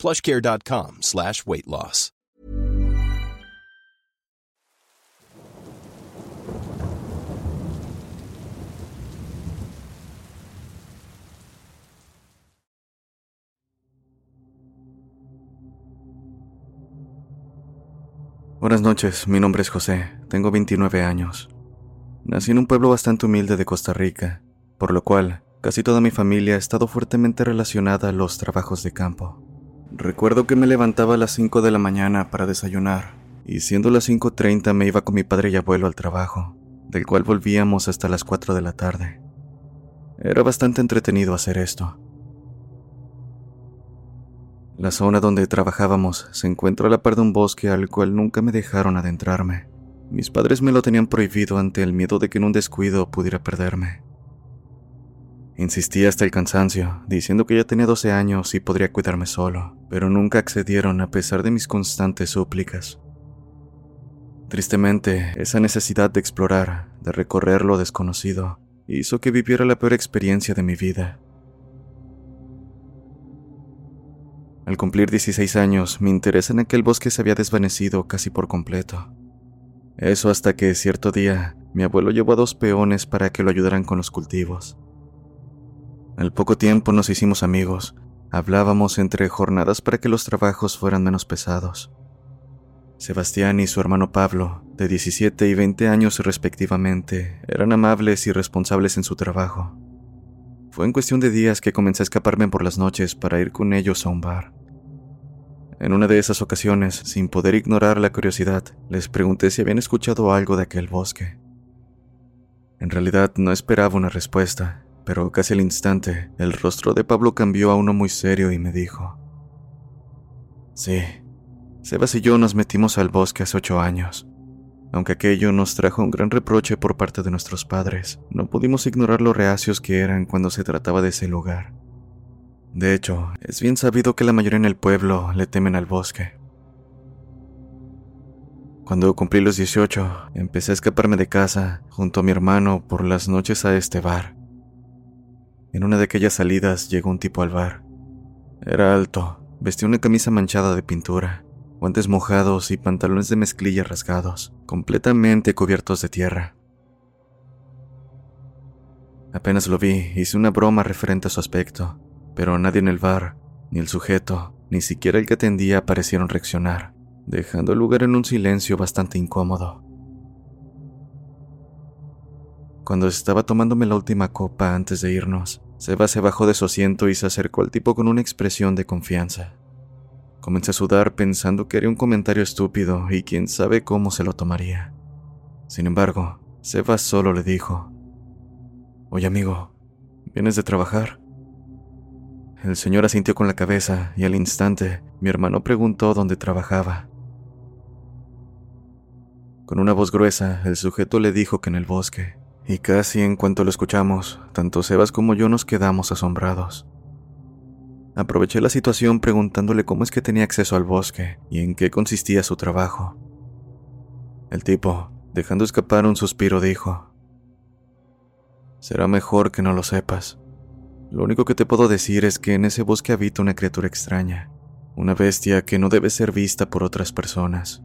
plushcare.com slash weight loss. Buenas noches, mi nombre es José, tengo 29 años. Nací en un pueblo bastante humilde de Costa Rica, por lo cual casi toda mi familia ha estado fuertemente relacionada a los trabajos de campo. Recuerdo que me levantaba a las 5 de la mañana para desayunar, y siendo las 5.30 me iba con mi padre y abuelo al trabajo, del cual volvíamos hasta las 4 de la tarde. Era bastante entretenido hacer esto. La zona donde trabajábamos se encuentra a la par de un bosque al cual nunca me dejaron adentrarme. Mis padres me lo tenían prohibido ante el miedo de que en un descuido pudiera perderme. Insistí hasta el cansancio, diciendo que ya tenía 12 años y podría cuidarme solo, pero nunca accedieron a pesar de mis constantes súplicas. Tristemente, esa necesidad de explorar, de recorrer lo desconocido, hizo que viviera la peor experiencia de mi vida. Al cumplir 16 años, mi interés en aquel bosque se había desvanecido casi por completo. Eso hasta que cierto día mi abuelo llevó a dos peones para que lo ayudaran con los cultivos. Al poco tiempo nos hicimos amigos. Hablábamos entre jornadas para que los trabajos fueran menos pesados. Sebastián y su hermano Pablo, de 17 y 20 años respectivamente, eran amables y responsables en su trabajo. Fue en cuestión de días que comencé a escaparme por las noches para ir con ellos a un bar. En una de esas ocasiones, sin poder ignorar la curiosidad, les pregunté si habían escuchado algo de aquel bosque. En realidad no esperaba una respuesta, pero casi al instante el rostro de Pablo cambió a uno muy serio y me dijo, Sí, Sebas y yo nos metimos al bosque hace ocho años. Aunque aquello nos trajo un gran reproche por parte de nuestros padres, no pudimos ignorar lo reacios que eran cuando se trataba de ese lugar. De hecho, es bien sabido que la mayoría en el pueblo le temen al bosque. Cuando cumplí los 18, empecé a escaparme de casa junto a mi hermano por las noches a este bar. En una de aquellas salidas llegó un tipo al bar. Era alto, vestía una camisa manchada de pintura, guantes mojados y pantalones de mezclilla rasgados, completamente cubiertos de tierra. Apenas lo vi, hice una broma referente a su aspecto, pero nadie en el bar, ni el sujeto, ni siquiera el que atendía parecieron reaccionar, dejando el lugar en un silencio bastante incómodo. Cuando estaba tomándome la última copa antes de irnos, Seba se bajó de su asiento y se acercó al tipo con una expresión de confianza. Comencé a sudar pensando que haría un comentario estúpido y quién sabe cómo se lo tomaría. Sin embargo, Seba solo le dijo, Oye amigo, ¿vienes de trabajar? El señor asintió con la cabeza y al instante mi hermano preguntó dónde trabajaba. Con una voz gruesa, el sujeto le dijo que en el bosque, y casi en cuanto lo escuchamos, tanto Sebas como yo nos quedamos asombrados. Aproveché la situación preguntándole cómo es que tenía acceso al bosque y en qué consistía su trabajo. El tipo, dejando escapar un suspiro, dijo, Será mejor que no lo sepas. Lo único que te puedo decir es que en ese bosque habita una criatura extraña, una bestia que no debe ser vista por otras personas.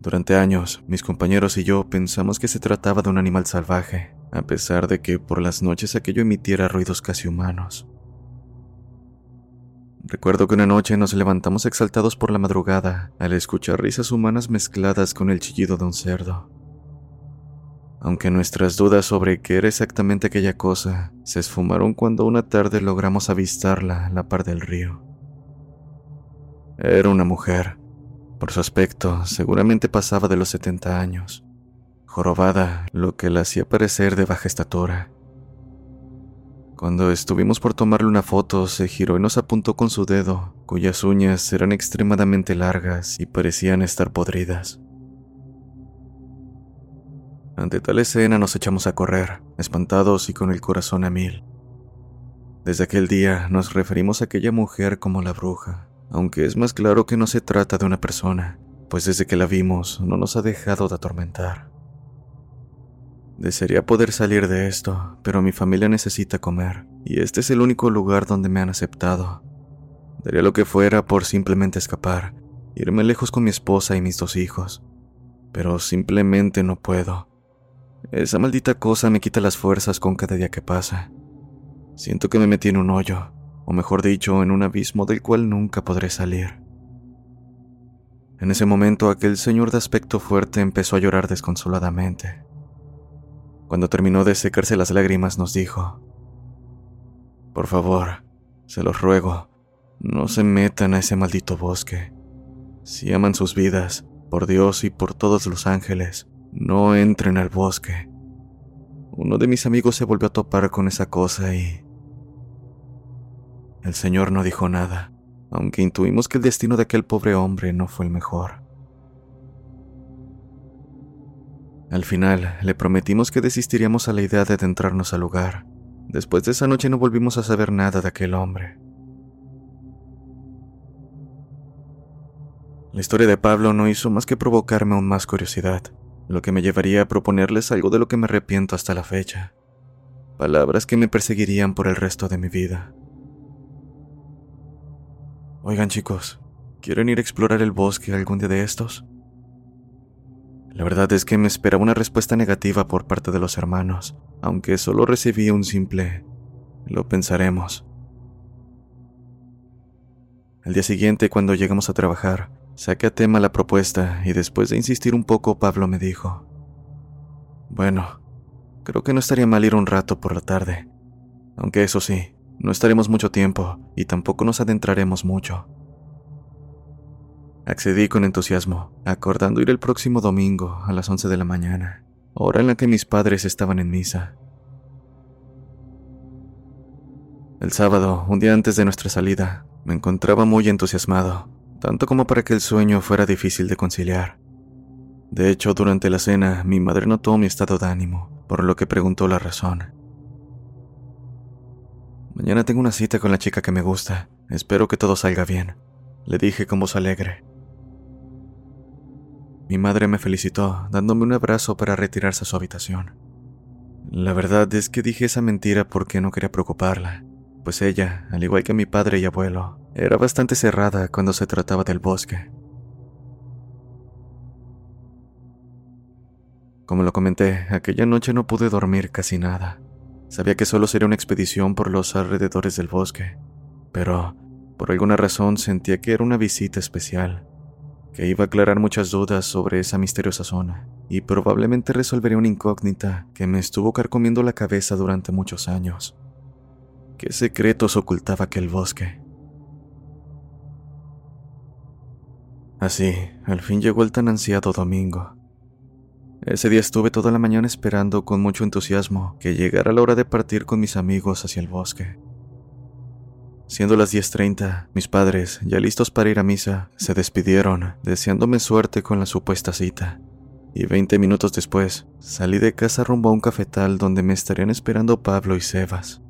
Durante años, mis compañeros y yo pensamos que se trataba de un animal salvaje, a pesar de que por las noches aquello emitiera ruidos casi humanos. Recuerdo que una noche nos levantamos exaltados por la madrugada al escuchar risas humanas mezcladas con el chillido de un cerdo aunque nuestras dudas sobre qué era exactamente aquella cosa se esfumaron cuando una tarde logramos avistarla a la par del río. Era una mujer. Por su aspecto, seguramente pasaba de los 70 años, jorobada, lo que la hacía parecer de baja estatura. Cuando estuvimos por tomarle una foto, se giró y nos apuntó con su dedo, cuyas uñas eran extremadamente largas y parecían estar podridas. Ante tal escena nos echamos a correr, espantados y con el corazón a mil. Desde aquel día nos referimos a aquella mujer como la bruja, aunque es más claro que no se trata de una persona, pues desde que la vimos no nos ha dejado de atormentar. Desearía poder salir de esto, pero mi familia necesita comer, y este es el único lugar donde me han aceptado. Daría lo que fuera por simplemente escapar, irme lejos con mi esposa y mis dos hijos, pero simplemente no puedo. Esa maldita cosa me quita las fuerzas con cada día que pasa. Siento que me metí en un hoyo, o mejor dicho, en un abismo del cual nunca podré salir. En ese momento aquel señor de aspecto fuerte empezó a llorar desconsoladamente. Cuando terminó de secarse las lágrimas nos dijo, Por favor, se los ruego, no se metan a ese maldito bosque. Si aman sus vidas, por Dios y por todos los ángeles, no entren al bosque. Uno de mis amigos se volvió a topar con esa cosa y... El señor no dijo nada aunque intuimos que el destino de aquel pobre hombre no fue el mejor. Al final, le prometimos que desistiríamos a la idea de adentrarnos al lugar. Después de esa noche no volvimos a saber nada de aquel hombre. La historia de Pablo no hizo más que provocarme aún más curiosidad, lo que me llevaría a proponerles algo de lo que me arrepiento hasta la fecha. Palabras que me perseguirían por el resto de mi vida. Oigan chicos, ¿quieren ir a explorar el bosque algún día de estos? La verdad es que me esperaba una respuesta negativa por parte de los hermanos, aunque solo recibí un simple lo pensaremos. Al día siguiente, cuando llegamos a trabajar, saqué a tema la propuesta y después de insistir un poco, Pablo me dijo, Bueno, creo que no estaría mal ir un rato por la tarde, aunque eso sí, no estaremos mucho tiempo y tampoco nos adentraremos mucho. Accedí con entusiasmo, acordando ir el próximo domingo a las 11 de la mañana, hora en la que mis padres estaban en misa. El sábado, un día antes de nuestra salida, me encontraba muy entusiasmado, tanto como para que el sueño fuera difícil de conciliar. De hecho, durante la cena, mi madre notó mi estado de ánimo, por lo que preguntó la razón. Mañana tengo una cita con la chica que me gusta. Espero que todo salga bien. Le dije con voz alegre. Mi madre me felicitó, dándome un abrazo para retirarse a su habitación. La verdad es que dije esa mentira porque no quería preocuparla, pues ella, al igual que mi padre y abuelo, era bastante cerrada cuando se trataba del bosque. Como lo comenté, aquella noche no pude dormir casi nada. Sabía que solo sería una expedición por los alrededores del bosque, pero por alguna razón sentía que era una visita especial, que iba a aclarar muchas dudas sobre esa misteriosa zona y probablemente resolvería una incógnita que me estuvo carcomiendo la cabeza durante muchos años. ¿Qué secretos ocultaba aquel bosque? Así, al fin llegó el tan ansiado domingo, ese día estuve toda la mañana esperando con mucho entusiasmo que llegara la hora de partir con mis amigos hacia el bosque. Siendo las 10.30, mis padres, ya listos para ir a misa, se despidieron, deseándome suerte con la supuesta cita. Y 20 minutos después, salí de casa rumbo a un cafetal donde me estarían esperando Pablo y Sebas.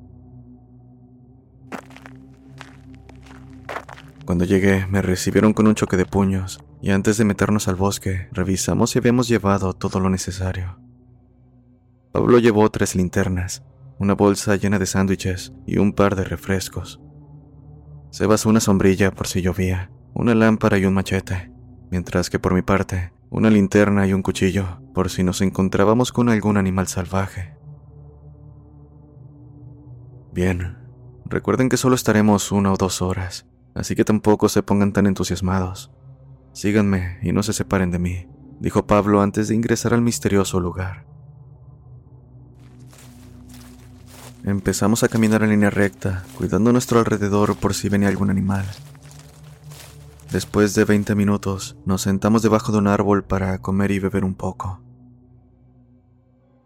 Cuando llegué, me recibieron con un choque de puños y antes de meternos al bosque, revisamos si habíamos llevado todo lo necesario. Pablo llevó tres linternas, una bolsa llena de sándwiches y un par de refrescos. Sebas una sombrilla por si llovía, una lámpara y un machete, mientras que por mi parte, una linterna y un cuchillo por si nos encontrábamos con algún animal salvaje. Bien, recuerden que solo estaremos una o dos horas, así que tampoco se pongan tan entusiasmados. Síganme y no se separen de mí, dijo Pablo antes de ingresar al misterioso lugar. Empezamos a caminar en línea recta, cuidando nuestro alrededor por si venía algún animal. Después de 20 minutos, nos sentamos debajo de un árbol para comer y beber un poco.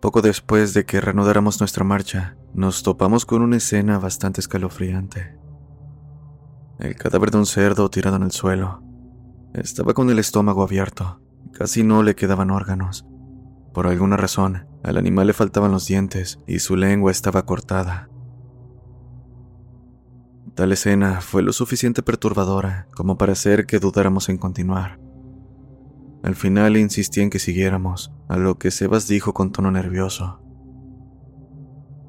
Poco después de que reanudáramos nuestra marcha, nos topamos con una escena bastante escalofriante. El cadáver de un cerdo tirado en el suelo. Estaba con el estómago abierto. Casi no le quedaban órganos. Por alguna razón, al animal le faltaban los dientes y su lengua estaba cortada. Tal escena fue lo suficiente perturbadora como para hacer que dudáramos en continuar. Al final insistí en que siguiéramos, a lo que Sebas dijo con tono nervioso.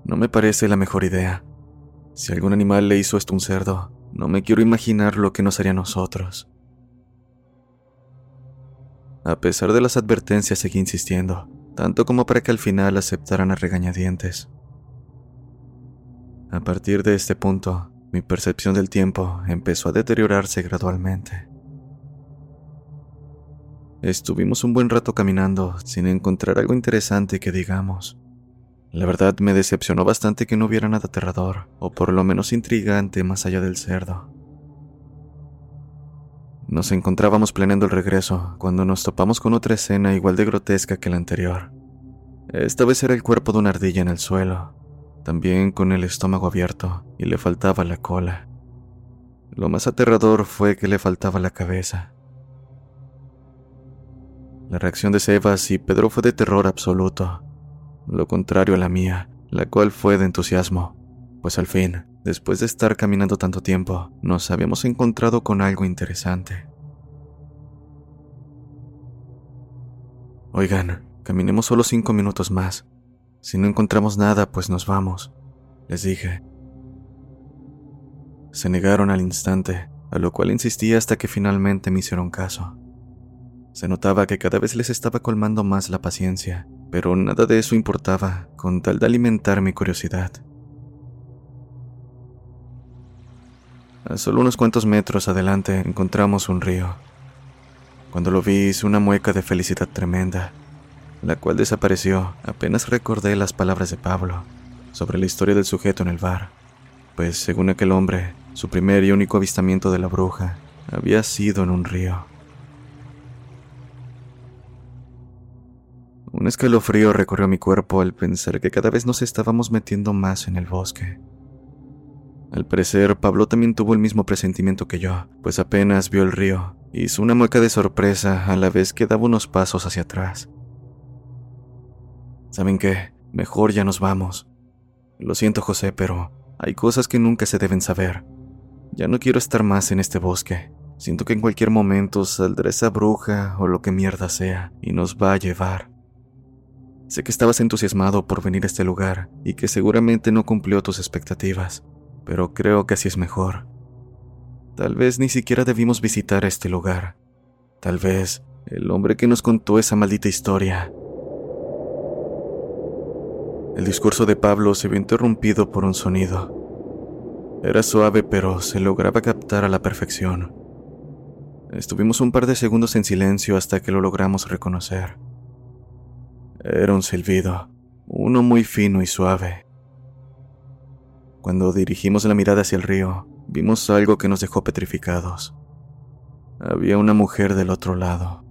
No me parece la mejor idea. Si algún animal le hizo esto a un cerdo, no me quiero imaginar lo que nos haría a nosotros. A pesar de las advertencias, seguí insistiendo, tanto como para que al final aceptaran a regañadientes. A partir de este punto, mi percepción del tiempo empezó a deteriorarse gradualmente. Estuvimos un buen rato caminando sin encontrar algo interesante que digamos. La verdad me decepcionó bastante que no hubiera nada aterrador, o por lo menos intrigante más allá del cerdo. Nos encontrábamos planeando el regreso cuando nos topamos con otra escena igual de grotesca que la anterior. Esta vez era el cuerpo de una ardilla en el suelo, también con el estómago abierto y le faltaba la cola. Lo más aterrador fue que le faltaba la cabeza. La reacción de Sebas y Pedro fue de terror absoluto, lo contrario a la mía, la cual fue de entusiasmo, pues al fin, después de estar caminando tanto tiempo, nos habíamos encontrado con algo interesante. Oigan, caminemos solo cinco minutos más. Si no encontramos nada, pues nos vamos, les dije. Se negaron al instante, a lo cual insistí hasta que finalmente me hicieron caso. Se notaba que cada vez les estaba colmando más la paciencia, pero nada de eso importaba con tal de alimentar mi curiosidad. A solo unos cuantos metros adelante encontramos un río. Cuando lo vi hice una mueca de felicidad tremenda, la cual desapareció apenas recordé las palabras de Pablo sobre la historia del sujeto en el bar, pues según aquel hombre, su primer y único avistamiento de la bruja había sido en un río. Un escalofrío recorrió mi cuerpo al pensar que cada vez nos estábamos metiendo más en el bosque. Al parecer, Pablo también tuvo el mismo presentimiento que yo, pues apenas vio el río, hizo una mueca de sorpresa a la vez que daba unos pasos hacia atrás. ¿Saben qué? Mejor ya nos vamos. Lo siento, José, pero hay cosas que nunca se deben saber. Ya no quiero estar más en este bosque. Siento que en cualquier momento saldrá esa bruja o lo que mierda sea y nos va a llevar. Sé que estabas entusiasmado por venir a este lugar y que seguramente no cumplió tus expectativas, pero creo que así es mejor. Tal vez ni siquiera debimos visitar este lugar. Tal vez el hombre que nos contó esa maldita historia. El discurso de Pablo se vio interrumpido por un sonido. Era suave, pero se lograba captar a la perfección. Estuvimos un par de segundos en silencio hasta que lo logramos reconocer. Era un silbido, uno muy fino y suave. Cuando dirigimos la mirada hacia el río, vimos algo que nos dejó petrificados. Había una mujer del otro lado.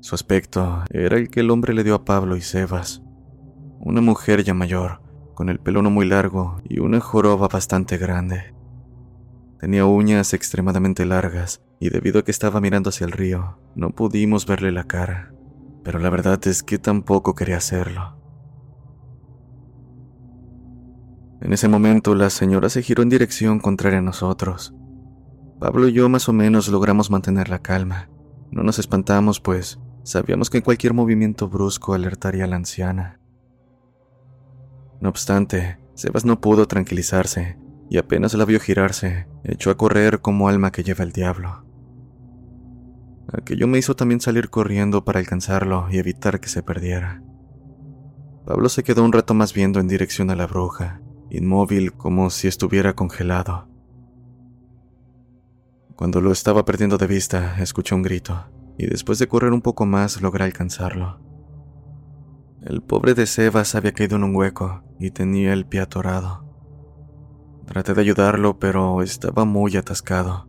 Su aspecto era el que el hombre le dio a Pablo y Sebas. Una mujer ya mayor, con el pelo no muy largo y una joroba bastante grande. Tenía uñas extremadamente largas y debido a que estaba mirando hacia el río, no pudimos verle la cara pero la verdad es que tampoco quería hacerlo. En ese momento la señora se giró en dirección contraria a nosotros. Pablo y yo más o menos logramos mantener la calma. No nos espantamos, pues sabíamos que cualquier movimiento brusco alertaría a la anciana. No obstante, Sebas no pudo tranquilizarse y apenas la vio girarse, echó a correr como alma que lleva el diablo. Aquello me hizo también salir corriendo para alcanzarlo y evitar que se perdiera. Pablo se quedó un rato más viendo en dirección a la bruja, inmóvil como si estuviera congelado. Cuando lo estaba perdiendo de vista, escuché un grito, y después de correr un poco más logré alcanzarlo. El pobre de Sebas había caído en un hueco y tenía el pie atorado. Traté de ayudarlo, pero estaba muy atascado.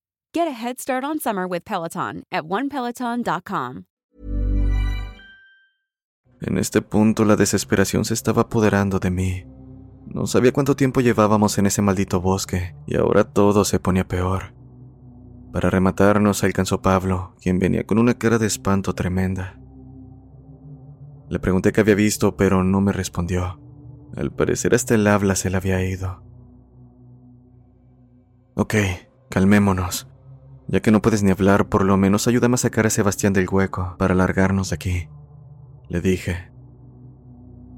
Get a head start on summer with Peloton at onepeloton.com. En este punto la desesperación se estaba apoderando de mí. No sabía cuánto tiempo llevábamos en ese maldito bosque y ahora todo se ponía peor. Para rematarnos alcanzó Pablo, quien venía con una cara de espanto tremenda. Le pregunté qué había visto, pero no me respondió. Al parecer hasta el habla se le había ido. Ok, calmémonos. Ya que no puedes ni hablar, por lo menos ayúdame a sacar a Sebastián del hueco para largarnos de aquí. Le dije.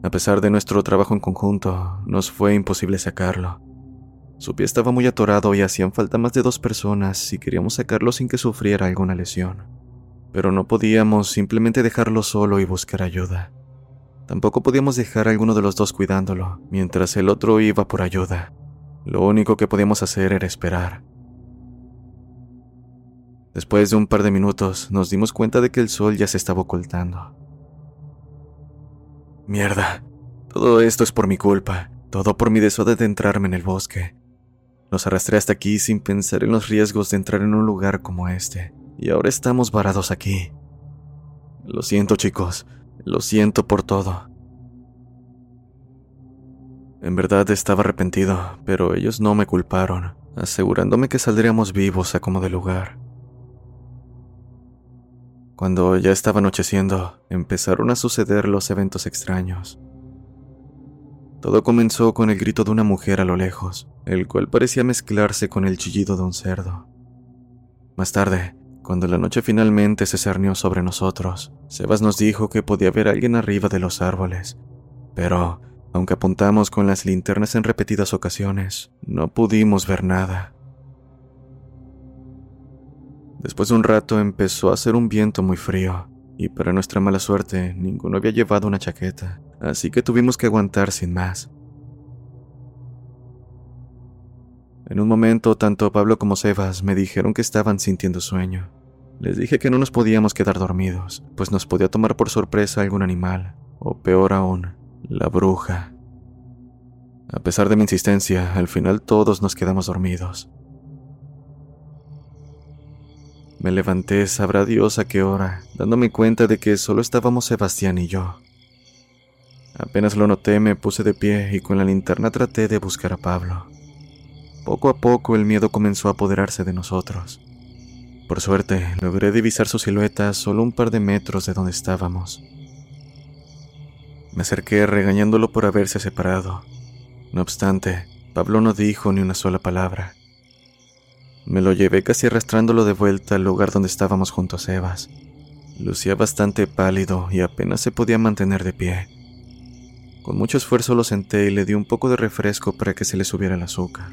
A pesar de nuestro trabajo en conjunto, nos fue imposible sacarlo. Su pie estaba muy atorado y hacían falta más de dos personas si queríamos sacarlo sin que sufriera alguna lesión. Pero no podíamos simplemente dejarlo solo y buscar ayuda. Tampoco podíamos dejar a alguno de los dos cuidándolo, mientras el otro iba por ayuda. Lo único que podíamos hacer era esperar. Después de un par de minutos, nos dimos cuenta de que el sol ya se estaba ocultando. Mierda, todo esto es por mi culpa, todo por mi deseo de adentrarme en el bosque. Nos arrastré hasta aquí sin pensar en los riesgos de entrar en un lugar como este, y ahora estamos varados aquí. Lo siento chicos, lo siento por todo. En verdad estaba arrepentido, pero ellos no me culparon, asegurándome que saldríamos vivos a como de lugar. Cuando ya estaba anocheciendo, empezaron a suceder los eventos extraños. Todo comenzó con el grito de una mujer a lo lejos, el cual parecía mezclarse con el chillido de un cerdo. Más tarde, cuando la noche finalmente se cernió sobre nosotros, Sebas nos dijo que podía ver a alguien arriba de los árboles, pero, aunque apuntamos con las linternas en repetidas ocasiones, no pudimos ver nada. Después de un rato empezó a hacer un viento muy frío, y para nuestra mala suerte ninguno había llevado una chaqueta así que tuvimos que aguantar sin más. En un momento, tanto Pablo como Sebas me dijeron que estaban sintiendo sueño. Les dije que no nos podíamos quedar dormidos, pues nos podía tomar por sorpresa algún animal, o peor aún, la bruja. A pesar de mi insistencia, al final todos nos quedamos dormidos. Me levanté, sabrá Dios a qué hora, dándome cuenta de que solo estábamos Sebastián y yo. Apenas lo noté, me puse de pie y con la linterna traté de buscar a Pablo. Poco a poco el miedo comenzó a apoderarse de nosotros. Por suerte, logré divisar su silueta solo un par de metros de donde estábamos. Me acerqué regañándolo por haberse separado. No obstante, Pablo no dijo ni una sola palabra. Me lo llevé casi arrastrándolo de vuelta al lugar donde estábamos junto a Sebas. Lucía bastante pálido y apenas se podía mantener de pie. Con mucho esfuerzo lo senté y le di un poco de refresco para que se le subiera el azúcar.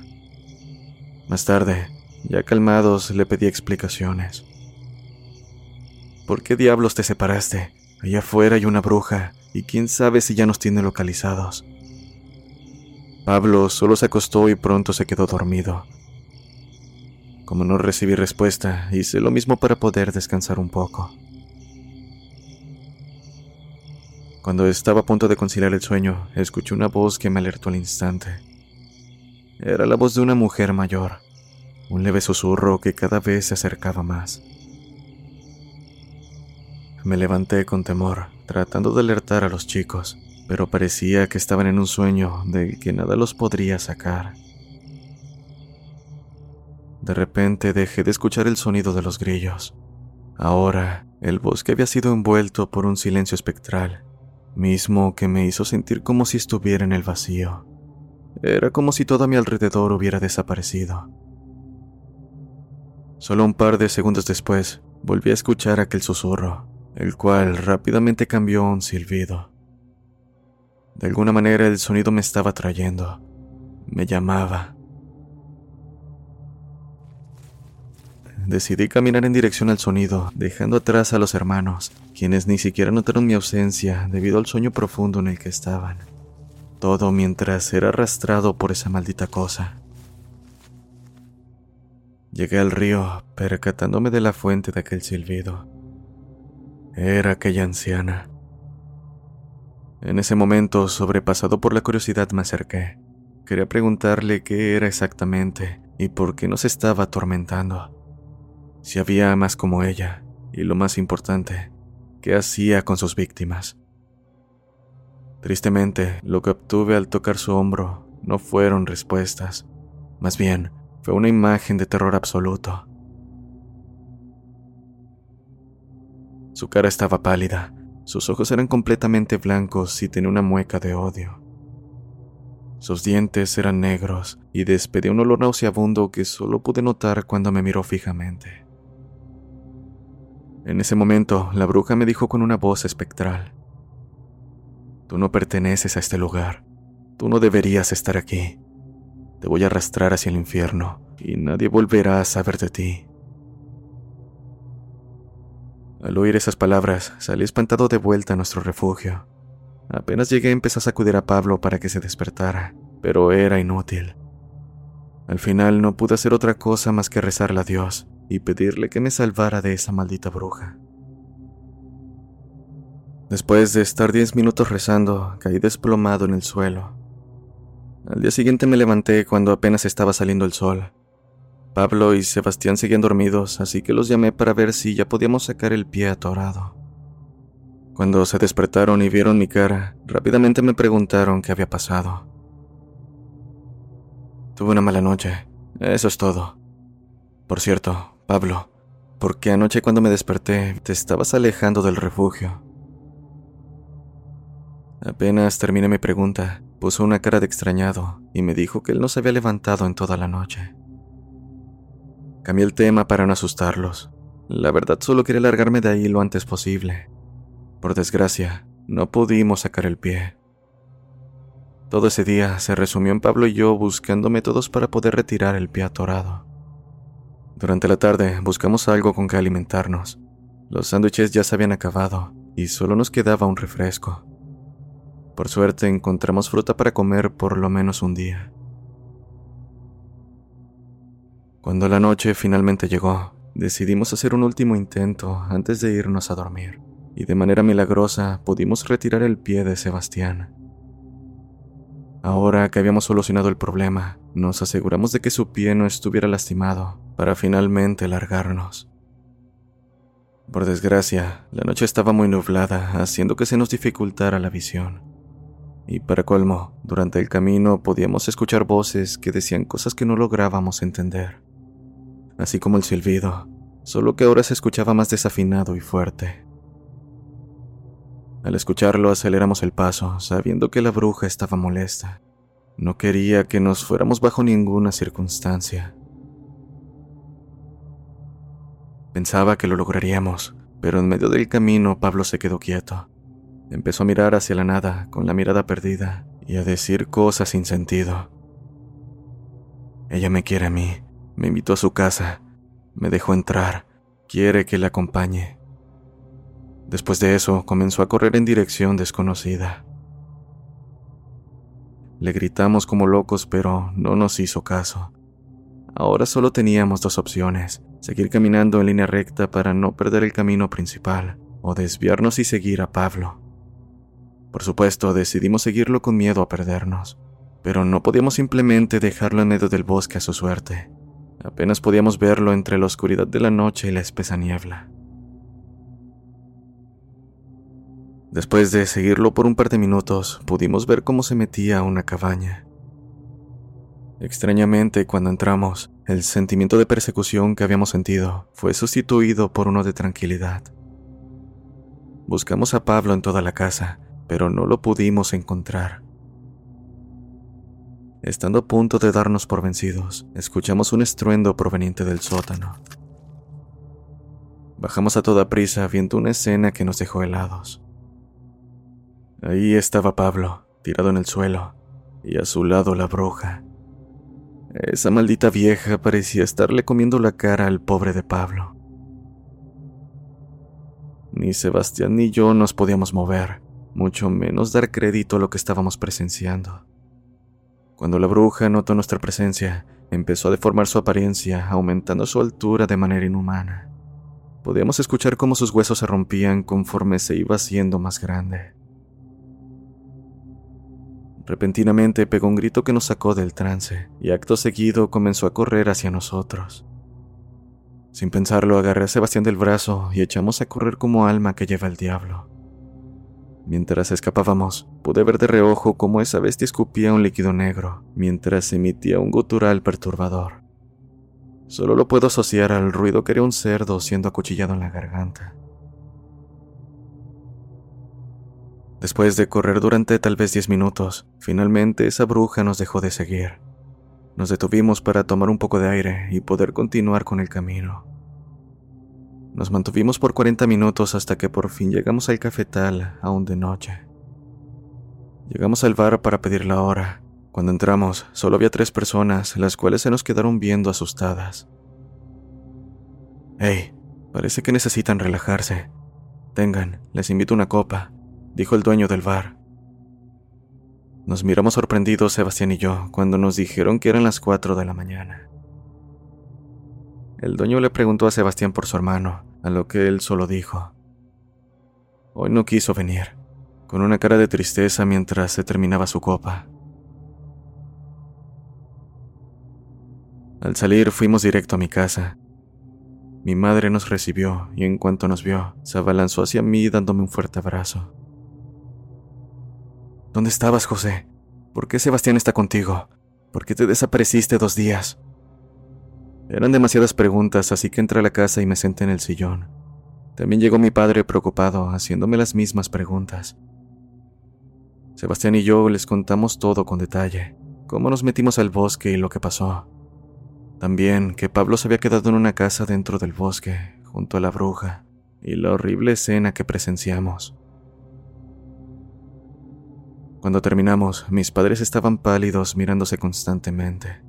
Más tarde, ya calmados, le pedí explicaciones. ¿Por qué diablos te separaste? Allá afuera hay una bruja, y quién sabe si ya nos tiene localizados. Pablo solo se acostó y pronto se quedó dormido. Como no recibí respuesta, hice lo mismo para poder descansar un poco. Cuando estaba a punto de conciliar el sueño, escuché una voz que me alertó al instante. Era la voz de una mujer mayor. un leve susurro que cada vez se acercaba más. Me levanté con temor, tratando de alertar a los chicos, pero parecía que estaban en un sueño de que nada los podría sacar. De repente dejé de escuchar el sonido de los grillos. Ahora, el bosque había sido envuelto por un silencio espectral, mismo que me hizo sentir como si estuviera en el vacío. Era como si todo a mi alrededor hubiera desaparecido. Solo un par de segundos después, volví a escuchar aquel susurro, el cual rápidamente cambió a un silbido. De alguna manera el sonido me estaba trayendo, me llamaba. Decidí caminar en dirección al sonido, dejando atrás a los hermanos, quienes ni siquiera notaron mi ausencia debido al sueño profundo en el que estaban. Todo mientras era arrastrado por esa maldita cosa. Llegué al río, percatándome de la fuente de aquel silbido. Era aquella anciana. En ese momento, sobrepasado por la curiosidad, me acerqué. Quería preguntarle qué era exactamente y por qué nos estaba atormentando. Si había más como ella, y lo más importante, qué hacía con sus víctimas. Tristemente, lo que obtuve al tocar su hombro no fueron respuestas, más bien fue una imagen de terror absoluto. Su cara estaba pálida, sus ojos eran completamente blancos y tenía una mueca de odio. Sus dientes eran negros y despedía un olor nauseabundo que solo pude notar cuando me miró fijamente. En ese momento, la bruja me dijo con una voz espectral, Tú no perteneces a este lugar, tú no deberías estar aquí. Te voy a arrastrar hacia el infierno y nadie volverá a saber de ti. Al oír esas palabras, salí espantado de vuelta a nuestro refugio. Apenas llegué empecé a sacudir a Pablo para que se despertara, pero era inútil. Al final no pude hacer otra cosa más que rezarle a Dios y pedirle que me salvara de esa maldita bruja. Después de estar diez minutos rezando, caí desplomado en el suelo. Al día siguiente me levanté cuando apenas estaba saliendo el sol. Pablo y Sebastián seguían dormidos, así que los llamé para ver si ya podíamos sacar el pie atorado. Cuando se despertaron y vieron mi cara, rápidamente me preguntaron qué había pasado. Tuve una mala noche, eso es todo. Por cierto, Pablo, porque anoche cuando me desperté te estabas alejando del refugio. Apenas terminé mi pregunta, puso una cara de extrañado y me dijo que él no se había levantado en toda la noche. Cambié el tema para no asustarlos. La verdad solo quería largarme de ahí lo antes posible. Por desgracia, no pudimos sacar el pie. Todo ese día se resumió en Pablo y yo buscando métodos para poder retirar el pie atorado. Durante la tarde buscamos algo con que alimentarnos. Los sándwiches ya se habían acabado y solo nos quedaba un refresco. Por suerte encontramos fruta para comer por lo menos un día. Cuando la noche finalmente llegó, decidimos hacer un último intento antes de irnos a dormir, y de manera milagrosa pudimos retirar el pie de Sebastián. Ahora que habíamos solucionado el problema, nos aseguramos de que su pie no estuviera lastimado para finalmente largarnos. Por desgracia, la noche estaba muy nublada, haciendo que se nos dificultara la visión. Y para colmo, durante el camino podíamos escuchar voces que decían cosas que no lográbamos entender, así como el silbido, solo que ahora se escuchaba más desafinado y fuerte. Al escucharlo aceleramos el paso, sabiendo que la bruja estaba molesta. No quería que nos fuéramos bajo ninguna circunstancia. Pensaba que lo lograríamos, pero en medio del camino Pablo se quedó quieto. Empezó a mirar hacia la nada, con la mirada perdida, y a decir cosas sin sentido. Ella me quiere a mí, me invitó a su casa, me dejó entrar, quiere que la acompañe. Después de eso, comenzó a correr en dirección desconocida. Le gritamos como locos, pero no nos hizo caso. Ahora solo teníamos dos opciones, seguir caminando en línea recta para no perder el camino principal, o desviarnos y seguir a Pablo. Por supuesto, decidimos seguirlo con miedo a perdernos, pero no podíamos simplemente dejarlo en medio del bosque a su suerte. Apenas podíamos verlo entre la oscuridad de la noche y la espesa niebla. Después de seguirlo por un par de minutos, pudimos ver cómo se metía a una cabaña. Extrañamente, cuando entramos, el sentimiento de persecución que habíamos sentido fue sustituido por uno de tranquilidad. Buscamos a Pablo en toda la casa, pero no lo pudimos encontrar. Estando a punto de darnos por vencidos, escuchamos un estruendo proveniente del sótano. Bajamos a toda prisa viendo una escena que nos dejó helados. Ahí estaba Pablo, tirado en el suelo, y a su lado la bruja. Esa maldita vieja parecía estarle comiendo la cara al pobre de Pablo. Ni Sebastián ni yo nos podíamos mover, mucho menos dar crédito a lo que estábamos presenciando. Cuando la bruja notó nuestra presencia, empezó a deformar su apariencia, aumentando su altura de manera inhumana. Podíamos escuchar cómo sus huesos se rompían conforme se iba haciendo más grande. Repentinamente pegó un grito que nos sacó del trance y acto seguido comenzó a correr hacia nosotros. Sin pensarlo, agarré a Sebastián del brazo y echamos a correr como alma que lleva el diablo. Mientras escapábamos, pude ver de reojo cómo esa bestia escupía un líquido negro, mientras emitía un gutural perturbador. Solo lo puedo asociar al ruido que era un cerdo siendo acuchillado en la garganta. Después de correr durante tal vez diez minutos, finalmente esa bruja nos dejó de seguir. Nos detuvimos para tomar un poco de aire y poder continuar con el camino. Nos mantuvimos por 40 minutos hasta que por fin llegamos al cafetal, aún de noche. Llegamos al bar para pedir la hora. Cuando entramos, solo había tres personas, las cuales se nos quedaron viendo asustadas. Hey, parece que necesitan relajarse. Tengan, les invito una copa, dijo el dueño del bar. Nos miramos sorprendidos Sebastián y yo cuando nos dijeron que eran las 4 de la mañana. El dueño le preguntó a Sebastián por su hermano, a lo que él solo dijo. Hoy no quiso venir, con una cara de tristeza mientras se terminaba su copa. Al salir fuimos directo a mi casa. Mi madre nos recibió y en cuanto nos vio, se abalanzó hacia mí dándome un fuerte abrazo. ¿Dónde estabas, José? ¿Por qué Sebastián está contigo? ¿Por qué te desapareciste dos días? Eran demasiadas preguntas, así que entré a la casa y me senté en el sillón. También llegó mi padre preocupado, haciéndome las mismas preguntas. Sebastián y yo les contamos todo con detalle, cómo nos metimos al bosque y lo que pasó. También que Pablo se había quedado en una casa dentro del bosque, junto a la bruja, y la horrible escena que presenciamos. Cuando terminamos, mis padres estaban pálidos mirándose constantemente.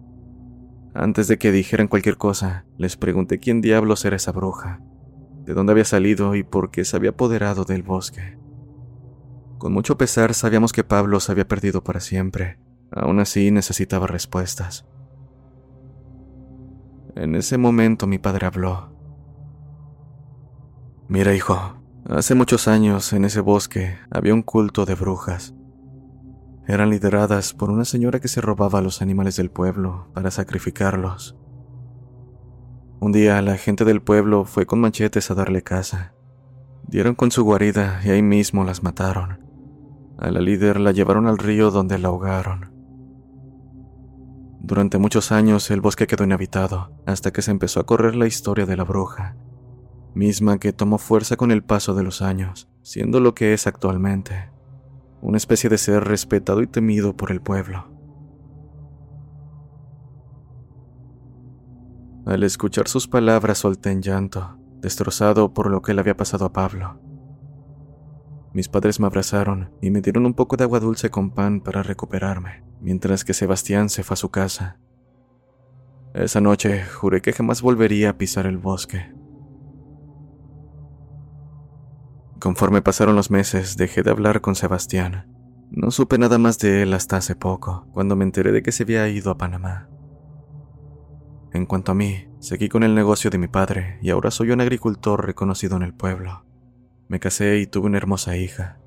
Antes de que dijeran cualquier cosa, les pregunté quién diablos era esa bruja, de dónde había salido y por qué se había apoderado del bosque. Con mucho pesar sabíamos que Pablo se había perdido para siempre. Aún así necesitaba respuestas. En ese momento mi padre habló. Mira, hijo, hace muchos años en ese bosque había un culto de brujas eran lideradas por una señora que se robaba a los animales del pueblo para sacrificarlos. Un día la gente del pueblo fue con machetes a darle caza. Dieron con su guarida y ahí mismo las mataron. A la líder la llevaron al río donde la ahogaron. Durante muchos años el bosque quedó inhabitado, hasta que se empezó a correr la historia de la bruja, misma que tomó fuerza con el paso de los años, siendo lo que es actualmente una especie de ser respetado y temido por el pueblo. Al escuchar sus palabras solté en llanto, destrozado por lo que le había pasado a Pablo. Mis padres me abrazaron y me dieron un poco de agua dulce con pan para recuperarme, mientras que Sebastián se fue a su casa. Esa noche juré que jamás volvería a pisar el bosque. Conforme pasaron los meses, dejé de hablar con Sebastián. No supe nada más de él hasta hace poco, cuando me enteré de que se había ido a Panamá. En cuanto a mí, seguí con el negocio de mi padre y ahora soy un agricultor reconocido en el pueblo. Me casé y tuve una hermosa hija.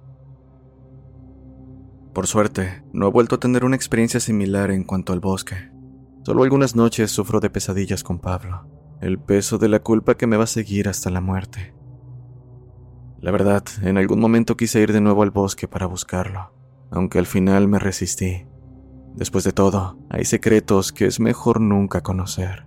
Por suerte, no he vuelto a tener una experiencia similar en cuanto al bosque. Solo algunas noches sufro de pesadillas con Pablo, el peso de la culpa que me va a seguir hasta la muerte. La verdad, en algún momento quise ir de nuevo al bosque para buscarlo, aunque al final me resistí. Después de todo, hay secretos que es mejor nunca conocer.